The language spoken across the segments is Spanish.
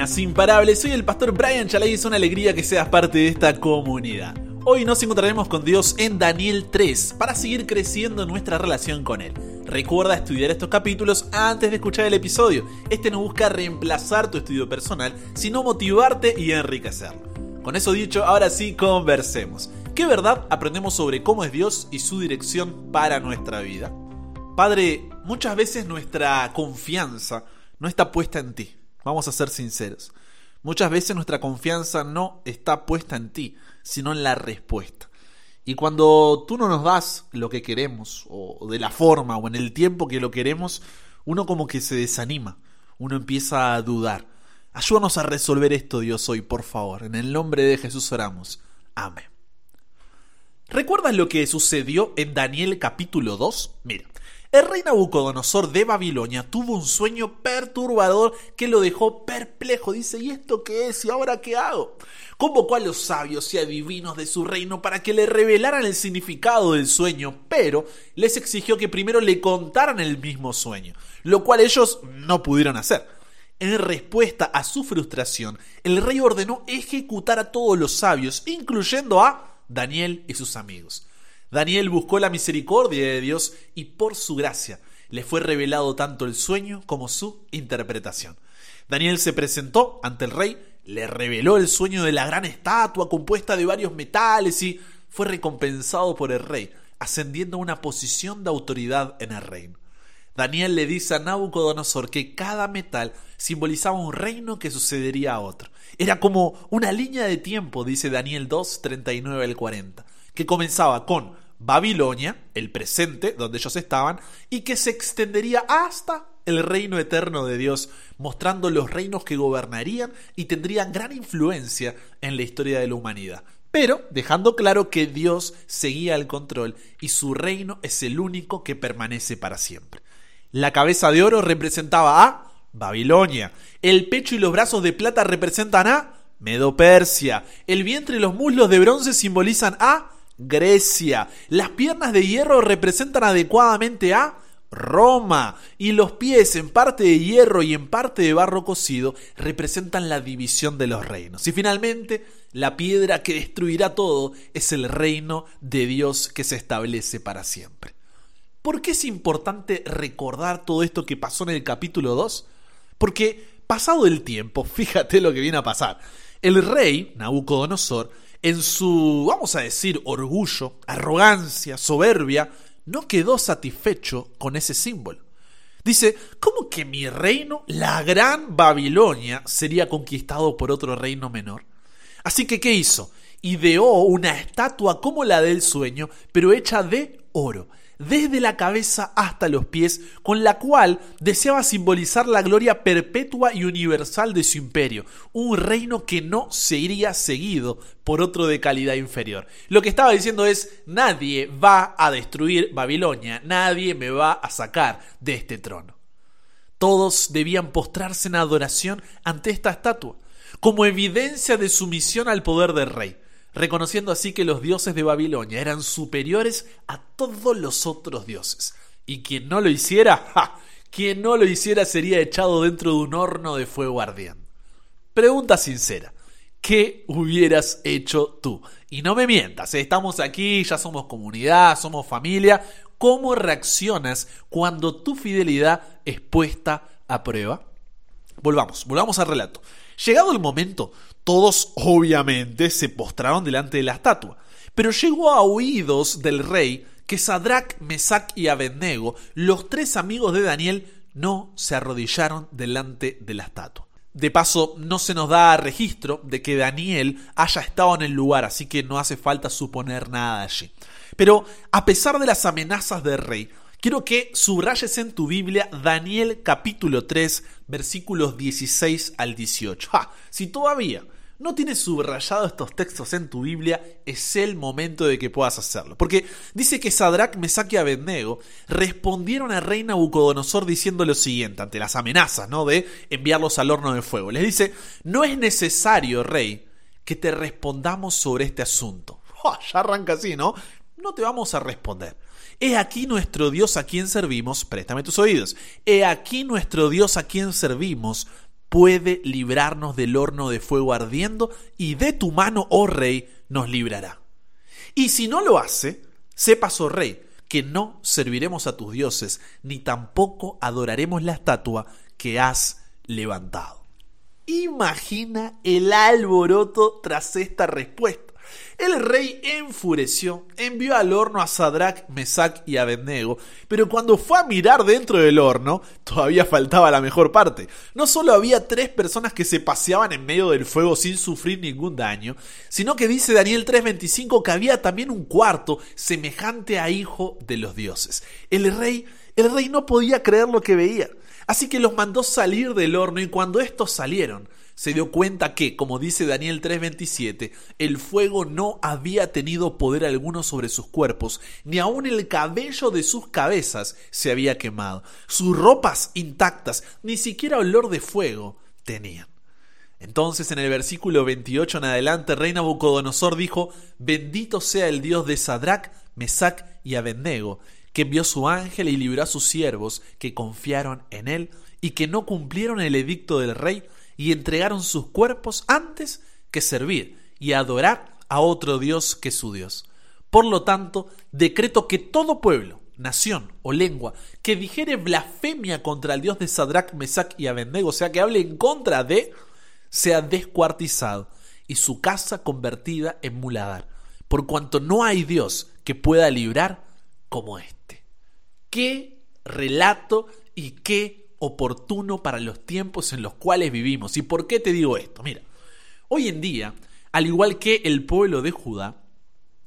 Buenas soy el pastor Brian Chalai y es una alegría que seas parte de esta comunidad. Hoy nos encontraremos con Dios en Daniel 3 para seguir creciendo nuestra relación con Él. Recuerda estudiar estos capítulos antes de escuchar el episodio. Este no busca reemplazar tu estudio personal, sino motivarte y enriquecerlo. Con eso dicho, ahora sí conversemos. ¿Qué verdad aprendemos sobre cómo es Dios y su dirección para nuestra vida? Padre, muchas veces nuestra confianza no está puesta en ti. Vamos a ser sinceros. Muchas veces nuestra confianza no está puesta en ti, sino en la respuesta. Y cuando tú no nos das lo que queremos, o de la forma, o en el tiempo que lo queremos, uno como que se desanima, uno empieza a dudar. Ayúdanos a resolver esto, Dios, hoy, por favor. En el nombre de Jesús oramos. Amén. ¿Recuerdas lo que sucedió en Daniel capítulo 2? Mira, el rey Nabucodonosor de Babilonia tuvo un sueño perturbador que lo dejó perplejo. Dice, ¿y esto qué es? ¿Y ahora qué hago? Convocó a los sabios y adivinos de su reino para que le revelaran el significado del sueño, pero les exigió que primero le contaran el mismo sueño, lo cual ellos no pudieron hacer. En respuesta a su frustración, el rey ordenó ejecutar a todos los sabios, incluyendo a Daniel y sus amigos. Daniel buscó la misericordia de Dios y por su gracia le fue revelado tanto el sueño como su interpretación. Daniel se presentó ante el rey, le reveló el sueño de la gran estatua compuesta de varios metales y fue recompensado por el rey, ascendiendo a una posición de autoridad en el reino. Daniel le dice a Nabucodonosor que cada metal simbolizaba un reino que sucedería a otro. Era como una línea de tiempo, dice Daniel 2, 39 al 40 que comenzaba con Babilonia, el presente donde ellos estaban, y que se extendería hasta el reino eterno de Dios, mostrando los reinos que gobernarían y tendrían gran influencia en la historia de la humanidad. Pero dejando claro que Dios seguía el control y su reino es el único que permanece para siempre. La cabeza de oro representaba a Babilonia, el pecho y los brazos de plata representan a Medo-Persia, el vientre y los muslos de bronce simbolizan a Grecia. Las piernas de hierro representan adecuadamente a Roma y los pies en parte de hierro y en parte de barro cocido representan la división de los reinos. Y finalmente, la piedra que destruirá todo es el reino de Dios que se establece para siempre. ¿Por qué es importante recordar todo esto que pasó en el capítulo 2? Porque pasado el tiempo, fíjate lo que viene a pasar. El rey, Nabucodonosor, en su, vamos a decir, orgullo, arrogancia, soberbia, no quedó satisfecho con ese símbolo. Dice, ¿cómo que mi reino, la gran Babilonia, sería conquistado por otro reino menor? Así que, ¿qué hizo? Ideó una estatua como la del sueño, pero hecha de oro, desde la cabeza hasta los pies, con la cual deseaba simbolizar la gloria perpetua y universal de su imperio, un reino que no sería seguido por otro de calidad inferior. Lo que estaba diciendo es, nadie va a destruir Babilonia, nadie me va a sacar de este trono. Todos debían postrarse en adoración ante esta estatua, como evidencia de sumisión al poder del rey reconociendo así que los dioses de Babilonia eran superiores a todos los otros dioses. Y quien no lo hiciera, ¡ja! quien no lo hiciera sería echado dentro de un horno de fuego ardiente. Pregunta sincera, ¿qué hubieras hecho tú? Y no me mientas, ¿eh? estamos aquí, ya somos comunidad, somos familia. ¿Cómo reaccionas cuando tu fidelidad es puesta a prueba? Volvamos, volvamos al relato. Llegado el momento, todos obviamente se postraron delante de la estatua, pero llegó a oídos del rey que Sadrach, Mesach y Abednego, los tres amigos de Daniel, no se arrodillaron delante de la estatua. De paso, no se nos da registro de que Daniel haya estado en el lugar, así que no hace falta suponer nada allí. Pero a pesar de las amenazas del rey, quiero que subrayes en tu Biblia Daniel capítulo 3, versículos 16 al 18. Si todavía no tienes subrayado estos textos en tu Biblia, es el momento de que puedas hacerlo. Porque dice que Sadrach, Mesach y Abednego respondieron al rey Nabucodonosor diciendo lo siguiente, ante las amenazas, ¿no? De enviarlos al horno de fuego. Les dice, no es necesario, rey, que te respondamos sobre este asunto. ya arranca así, ¿no? No te vamos a responder. He aquí nuestro Dios a quien servimos, préstame tus oídos. He aquí nuestro Dios a quien servimos, puede librarnos del horno de fuego ardiendo y de tu mano, oh rey, nos librará. Y si no lo hace, sepas, oh rey, que no serviremos a tus dioses, ni tampoco adoraremos la estatua que has levantado. Imagina el alboroto tras esta respuesta. El rey enfureció, envió al horno a Sadrach, Mesach y Abednego, pero cuando fue a mirar dentro del horno, todavía faltaba la mejor parte. No solo había tres personas que se paseaban en medio del fuego sin sufrir ningún daño, sino que dice Daniel 3:25 que había también un cuarto semejante a hijo de los dioses. El rey, el rey no podía creer lo que veía. Así que los mandó salir del horno y cuando estos salieron, se dio cuenta que, como dice Daniel 3:27, el fuego no había tenido poder alguno sobre sus cuerpos, ni aun el cabello de sus cabezas se había quemado. Sus ropas intactas, ni siquiera olor de fuego tenían. Entonces en el versículo 28 en adelante, rey Nabucodonosor dijo, bendito sea el Dios de Sadrach, Mesach y Abednego, que envió su ángel y libró a sus siervos que confiaron en él y que no cumplieron el edicto del rey, y entregaron sus cuerpos antes que servir y adorar a otro Dios que su Dios. Por lo tanto, decreto que todo pueblo, nación o lengua que dijere blasfemia contra el Dios de Sadrach, Mesach y Abednego, o sea, que hable en contra de, sea descuartizado y su casa convertida en muladar, por cuanto no hay Dios que pueda librar como este. Qué relato y qué oportuno para los tiempos en los cuales vivimos. ¿Y por qué te digo esto? Mira, hoy en día, al igual que el pueblo de Judá,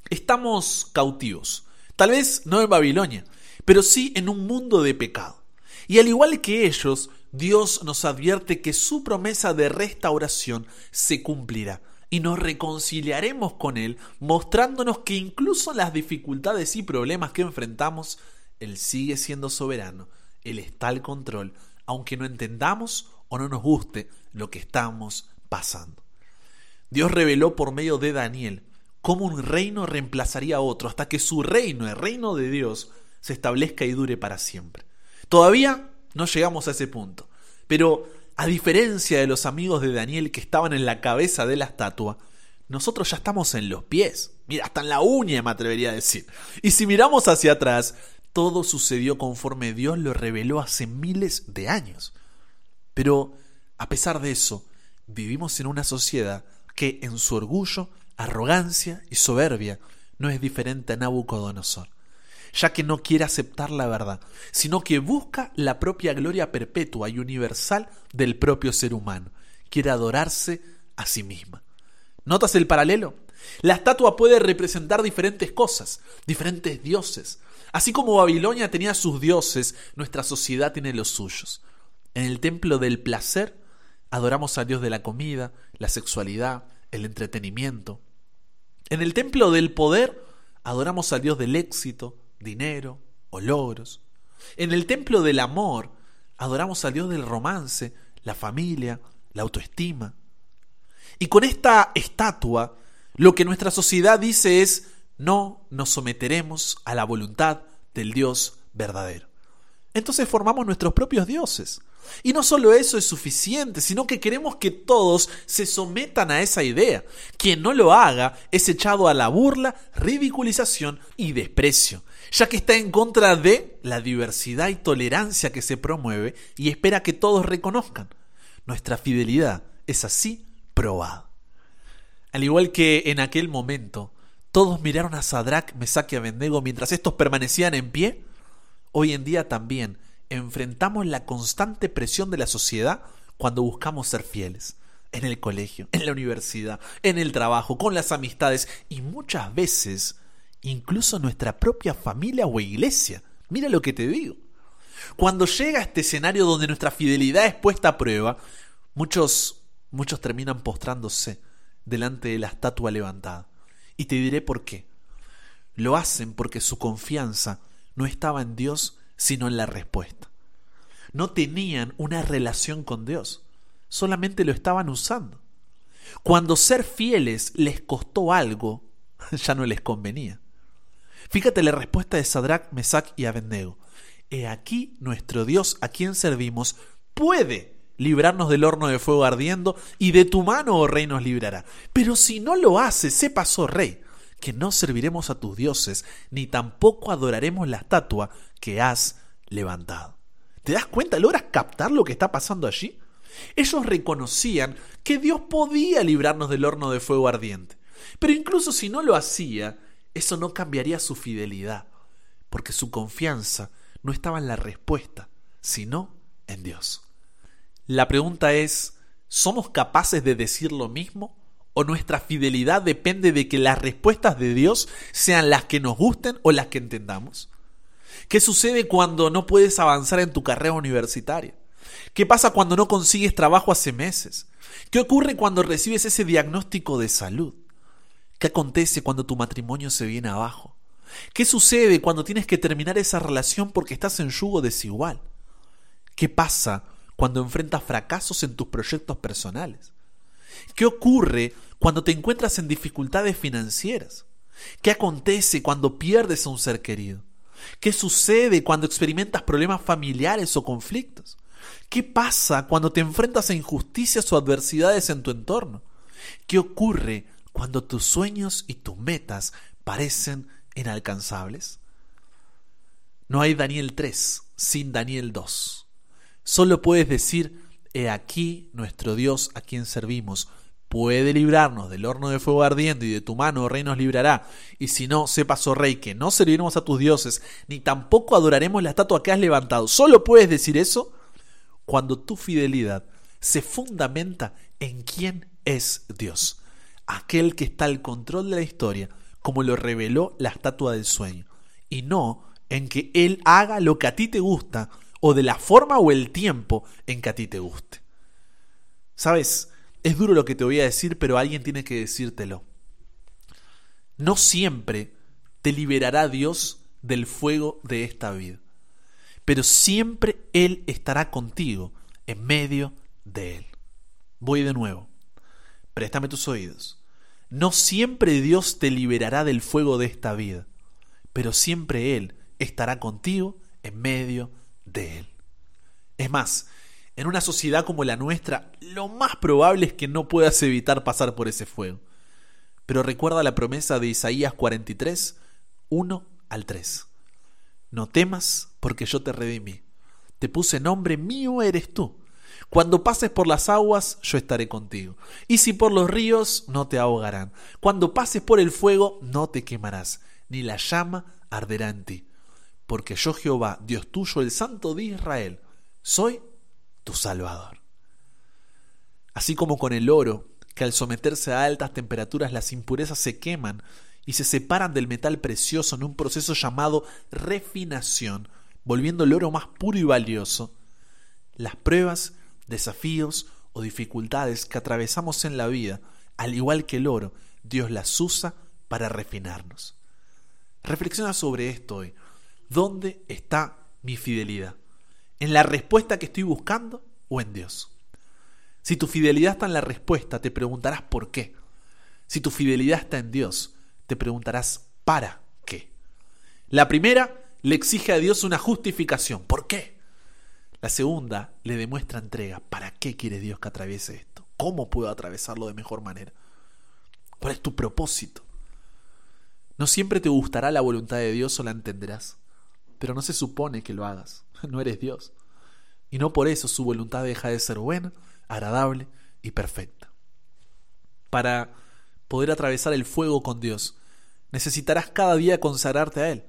estamos cautivos. Tal vez no en Babilonia, pero sí en un mundo de pecado. Y al igual que ellos, Dios nos advierte que su promesa de restauración se cumplirá y nos reconciliaremos con Él, mostrándonos que incluso las dificultades y problemas que enfrentamos, Él sigue siendo soberano él está al control, aunque no entendamos o no nos guste lo que estamos pasando. Dios reveló por medio de Daniel cómo un reino reemplazaría a otro hasta que su reino, el reino de Dios, se establezca y dure para siempre. Todavía no llegamos a ese punto, pero a diferencia de los amigos de Daniel que estaban en la cabeza de la estatua, nosotros ya estamos en los pies. Mira, hasta en la uña me atrevería a decir. Y si miramos hacia atrás, todo sucedió conforme Dios lo reveló hace miles de años. Pero, a pesar de eso, vivimos en una sociedad que en su orgullo, arrogancia y soberbia no es diferente a Nabucodonosor, ya que no quiere aceptar la verdad, sino que busca la propia gloria perpetua y universal del propio ser humano, quiere adorarse a sí misma. ¿Notas el paralelo? La estatua puede representar diferentes cosas, diferentes dioses, Así como Babilonia tenía sus dioses, nuestra sociedad tiene los suyos. En el templo del placer adoramos a Dios de la comida, la sexualidad, el entretenimiento. En el templo del poder adoramos a Dios del éxito, dinero o logros. En el templo del amor adoramos a Dios del romance, la familia, la autoestima. Y con esta estatua, lo que nuestra sociedad dice es no nos someteremos a la voluntad del Dios verdadero. Entonces formamos nuestros propios dioses. Y no solo eso es suficiente, sino que queremos que todos se sometan a esa idea. Quien no lo haga es echado a la burla, ridiculización y desprecio, ya que está en contra de la diversidad y tolerancia que se promueve y espera que todos reconozcan. Nuestra fidelidad es así probada. Al igual que en aquel momento, todos miraron a Sadrach, Mesach y Abednego mientras estos permanecían en pie. Hoy en día también enfrentamos la constante presión de la sociedad cuando buscamos ser fieles. En el colegio, en la universidad, en el trabajo, con las amistades y muchas veces incluso nuestra propia familia o iglesia. Mira lo que te digo. Cuando llega este escenario donde nuestra fidelidad es puesta a prueba, muchos, muchos terminan postrándose delante de la estatua levantada. Y te diré por qué. Lo hacen porque su confianza no estaba en Dios, sino en la respuesta. No tenían una relación con Dios, solamente lo estaban usando. Cuando ser fieles les costó algo, ya no les convenía. Fíjate la respuesta de Sadrach, Mesach y Abednego. He aquí nuestro Dios a quien servimos puede librarnos del horno de fuego ardiendo, y de tu mano, oh rey, nos librará. Pero si no lo hace, sepas, oh rey, que no serviremos a tus dioses, ni tampoco adoraremos la estatua que has levantado. ¿Te das cuenta? ¿Logras captar lo que está pasando allí? Ellos reconocían que Dios podía librarnos del horno de fuego ardiente. Pero incluso si no lo hacía, eso no cambiaría su fidelidad, porque su confianza no estaba en la respuesta, sino en Dios. La pregunta es, ¿somos capaces de decir lo mismo o nuestra fidelidad depende de que las respuestas de Dios sean las que nos gusten o las que entendamos? ¿Qué sucede cuando no puedes avanzar en tu carrera universitaria? ¿Qué pasa cuando no consigues trabajo hace meses? ¿Qué ocurre cuando recibes ese diagnóstico de salud? ¿Qué acontece cuando tu matrimonio se viene abajo? ¿Qué sucede cuando tienes que terminar esa relación porque estás en yugo desigual? ¿Qué pasa cuando enfrentas fracasos en tus proyectos personales? ¿Qué ocurre cuando te encuentras en dificultades financieras? ¿Qué acontece cuando pierdes a un ser querido? ¿Qué sucede cuando experimentas problemas familiares o conflictos? ¿Qué pasa cuando te enfrentas a injusticias o adversidades en tu entorno? ¿Qué ocurre cuando tus sueños y tus metas parecen inalcanzables? No hay Daniel 3 sin Daniel 2. Solo puedes decir, He aquí nuestro Dios a quien servimos. Puede librarnos del horno de fuego ardiendo y de tu mano, oh rey, nos librará. Y si no, sepas, oh rey, que no serviremos a tus dioses, ni tampoco adoraremos la estatua que has levantado. Solo puedes decir eso cuando tu fidelidad se fundamenta en quién es Dios, aquel que está al control de la historia, como lo reveló la estatua del sueño, y no en que Él haga lo que a ti te gusta o de la forma o el tiempo en que a ti te guste. Sabes, es duro lo que te voy a decir, pero alguien tiene que decírtelo. No siempre te liberará Dios del fuego de esta vida, pero siempre Él estará contigo en medio de Él. Voy de nuevo. Préstame tus oídos. No siempre Dios te liberará del fuego de esta vida, pero siempre Él estará contigo en medio de Él. Es más, en una sociedad como la nuestra, lo más probable es que no puedas evitar pasar por ese fuego. Pero recuerda la promesa de Isaías 43, 1 al 3. No temas, porque yo te redimí. Te puse nombre mío eres tú. Cuando pases por las aguas, yo estaré contigo. Y si por los ríos, no te ahogarán. Cuando pases por el fuego, no te quemarás, ni la llama arderá en ti porque yo Jehová, Dios tuyo, el Santo de Israel, soy tu Salvador. Así como con el oro, que al someterse a altas temperaturas las impurezas se queman y se separan del metal precioso en un proceso llamado refinación, volviendo el oro más puro y valioso, las pruebas, desafíos o dificultades que atravesamos en la vida, al igual que el oro, Dios las usa para refinarnos. Reflexiona sobre esto hoy. ¿Dónde está mi fidelidad? ¿En la respuesta que estoy buscando o en Dios? Si tu fidelidad está en la respuesta, te preguntarás por qué. Si tu fidelidad está en Dios, te preguntarás para qué. La primera le exige a Dios una justificación. ¿Por qué? La segunda le demuestra entrega. ¿Para qué quiere Dios que atraviese esto? ¿Cómo puedo atravesarlo de mejor manera? ¿Cuál es tu propósito? No siempre te gustará la voluntad de Dios o la entenderás pero no se supone que lo hagas. No eres Dios. Y no por eso su voluntad deja de ser buena, agradable y perfecta. Para poder atravesar el fuego con Dios, necesitarás cada día consagrarte a Él.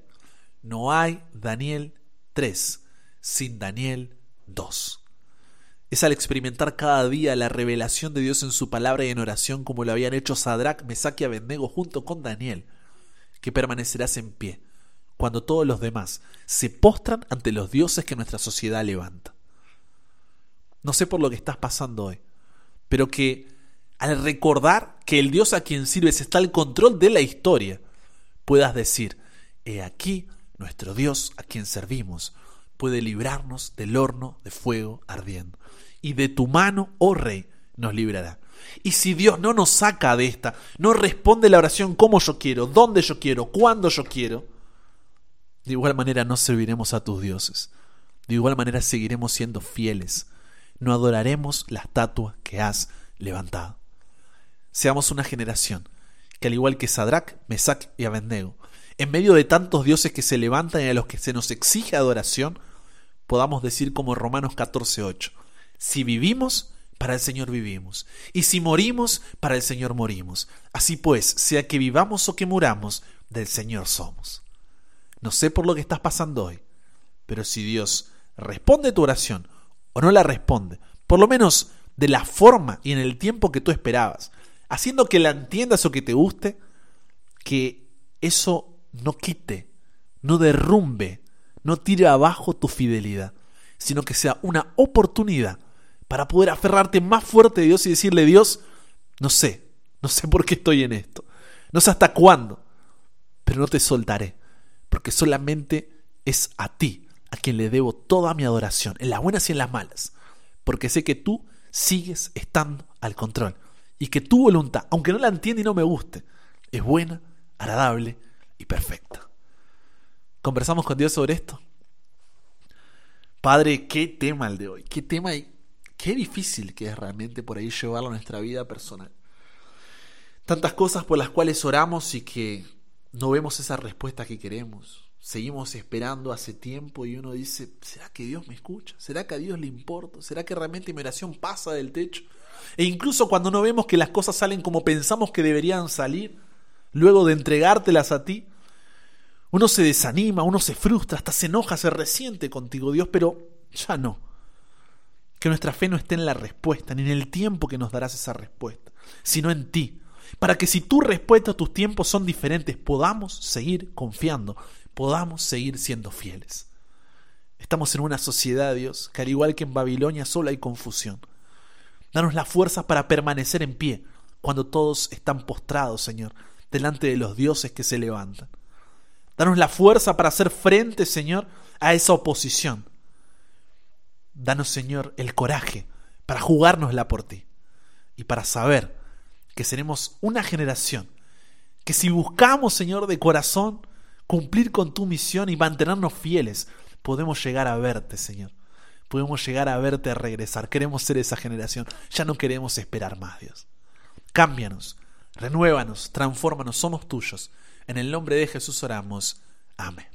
No hay Daniel 3 sin Daniel 2. Es al experimentar cada día la revelación de Dios en su palabra y en oración como lo habían hecho Sadrach, Mesach y Abednego junto con Daniel, que permanecerás en pie cuando todos los demás se postran ante los dioses que nuestra sociedad levanta. No sé por lo que estás pasando hoy, pero que al recordar que el Dios a quien sirves está al control de la historia, puedas decir, he aquí nuestro Dios a quien servimos puede librarnos del horno de fuego ardiendo, y de tu mano, oh Rey, nos librará. Y si Dios no nos saca de esta, no responde la oración como yo quiero, dónde yo quiero, cuándo yo quiero, de igual manera no serviremos a tus dioses. De igual manera seguiremos siendo fieles. no adoraremos la estatua que has levantado. Seamos una generación que al igual que Sadrach, Mesach y Abednego, en medio de tantos dioses que se levantan y a los que se nos exige adoración, podamos decir como Romanos 14:8, si vivimos, para el Señor vivimos, y si morimos, para el Señor morimos. Así pues, sea que vivamos o que muramos, del Señor somos. No sé por lo que estás pasando hoy, pero si Dios responde tu oración o no la responde, por lo menos de la forma y en el tiempo que tú esperabas, haciendo que la entiendas o que te guste, que eso no quite, no derrumbe, no tire abajo tu fidelidad, sino que sea una oportunidad para poder aferrarte más fuerte a Dios y decirle, Dios, no sé, no sé por qué estoy en esto, no sé hasta cuándo, pero no te soltaré, porque solamente es a ti a quien le debo toda mi adoración, en las buenas y en las malas, porque sé que tú sigues estando al control y que tu voluntad, aunque no la entienda y no me guste, es buena, agradable y perfecta. ¿Conversamos con Dios sobre esto? Padre, qué tema el de hoy, qué tema y qué difícil que es realmente por ahí llevarlo a nuestra vida personal. Tantas cosas por las cuales oramos y que no vemos esa respuesta que queremos. Seguimos esperando hace tiempo y uno dice, ¿será que Dios me escucha? ¿Será que a Dios le importa? ¿Será que realmente mi oración pasa del techo? E incluso cuando no vemos que las cosas salen como pensamos que deberían salir, luego de entregártelas a ti, uno se desanima, uno se frustra, hasta se enoja, se resiente contigo, Dios, pero ya no. Que nuestra fe no esté en la respuesta, ni en el tiempo que nos darás esa respuesta, sino en ti. Para que si tu respuesta tus tiempos son diferentes, podamos seguir confiando, podamos seguir siendo fieles. Estamos en una sociedad, Dios, que al igual que en Babilonia solo hay confusión. Danos la fuerza para permanecer en pie cuando todos están postrados, Señor, delante de los dioses que se levantan. Danos la fuerza para hacer frente, Señor, a esa oposición. Danos, Señor, el coraje para jugárnosla por ti y para saber que seremos una generación que si buscamos, Señor, de corazón cumplir con tu misión y mantenernos fieles, podemos llegar a verte, Señor podemos llegar a verte a regresar. Queremos ser esa generación. Ya no queremos esperar más, Dios. Cámbianos, renuévanos, transfórmanos, somos tuyos. En el nombre de Jesús oramos. Amén